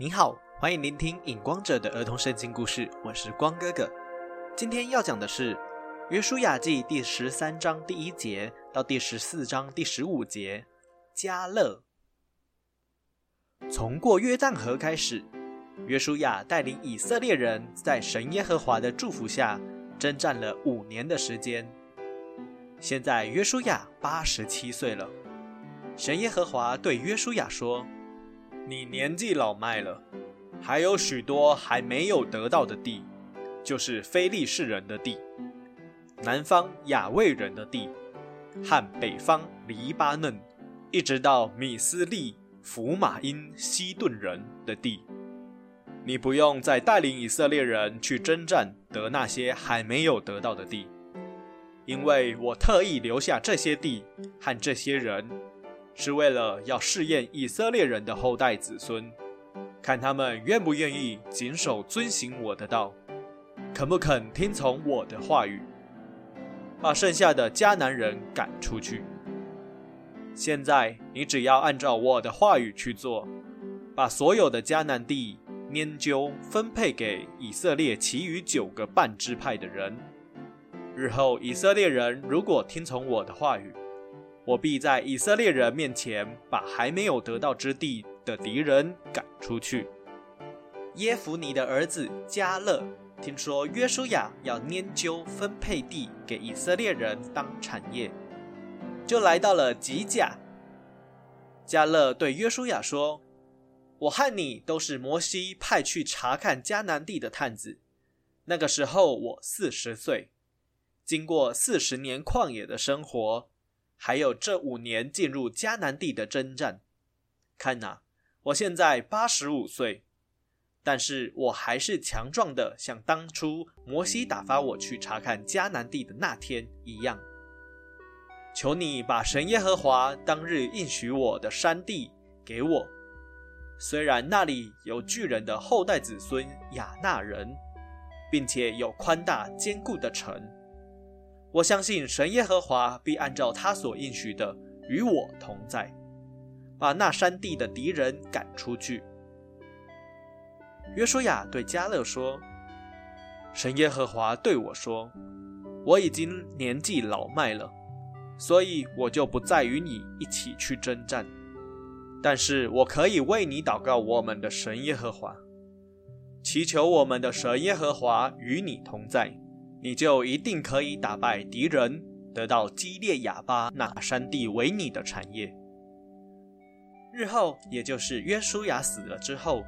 你好，欢迎聆听《影光者》的儿童圣经故事，我是光哥哥。今天要讲的是《约书亚记》第十三章第一节到第十四章第十五节。加勒从过约旦河开始，约书亚带领以色列人在神耶和华的祝福下征战了五年的时间。现在约书亚八十七岁了，神耶和华对约书亚说。你年纪老迈了，还有许多还没有得到的地，就是非利士人的地、南方亚卫人的地，和北方黎巴嫩，一直到米斯利、福马因、西顿人的地。你不用再带领以色列人去征战得那些还没有得到的地，因为我特意留下这些地和这些人。是为了要试验以色列人的后代子孙，看他们愿不愿意谨守遵行我的道，肯不肯听从我的话语，把剩下的迦南人赶出去。现在你只要按照我的话语去做，把所有的迦南地研究分配给以色列其余九个半支派的人。日后以色列人如果听从我的话语，我必在以色列人面前把还没有得到之地的敌人赶出去。耶弗尼的儿子加勒听说约书亚要研究分配地给以色列人当产业，就来到了吉甲。加勒对约书亚说：“我和你都是摩西派去查看迦南地的探子。那个时候我四十岁，经过四十年旷野的生活。”还有这五年进入迦南地的征战，看呐，我现在八十五岁，但是我还是强壮的，像当初摩西打发我去查看迦南地的那天一样。求你把神耶和华当日应许我的山地给我，虽然那里有巨人的后代子孙亚纳人，并且有宽大坚固的城。我相信神耶和华必按照他所应许的与我同在，把那山地的敌人赶出去。约书亚对加勒说：“神耶和华对我说，我已经年纪老迈了，所以我就不再与你一起去征战。但是我可以为你祷告，我们的神耶和华，祈求我们的神耶和华与你同在。”你就一定可以打败敌人，得到基列亚巴那山地为你的产业。日后，也就是约书亚死了之后，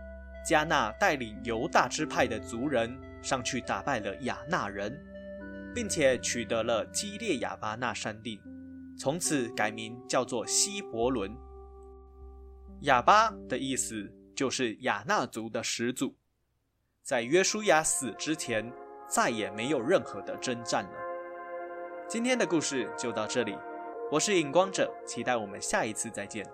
加纳带领犹大支派的族人上去打败了亚纳人，并且取得了基列亚巴那山地，从此改名叫做希伯伦。亚巴的意思就是亚纳族的始祖，在约书亚死之前。再也没有任何的征战了。今天的故事就到这里，我是影光者，期待我们下一次再见。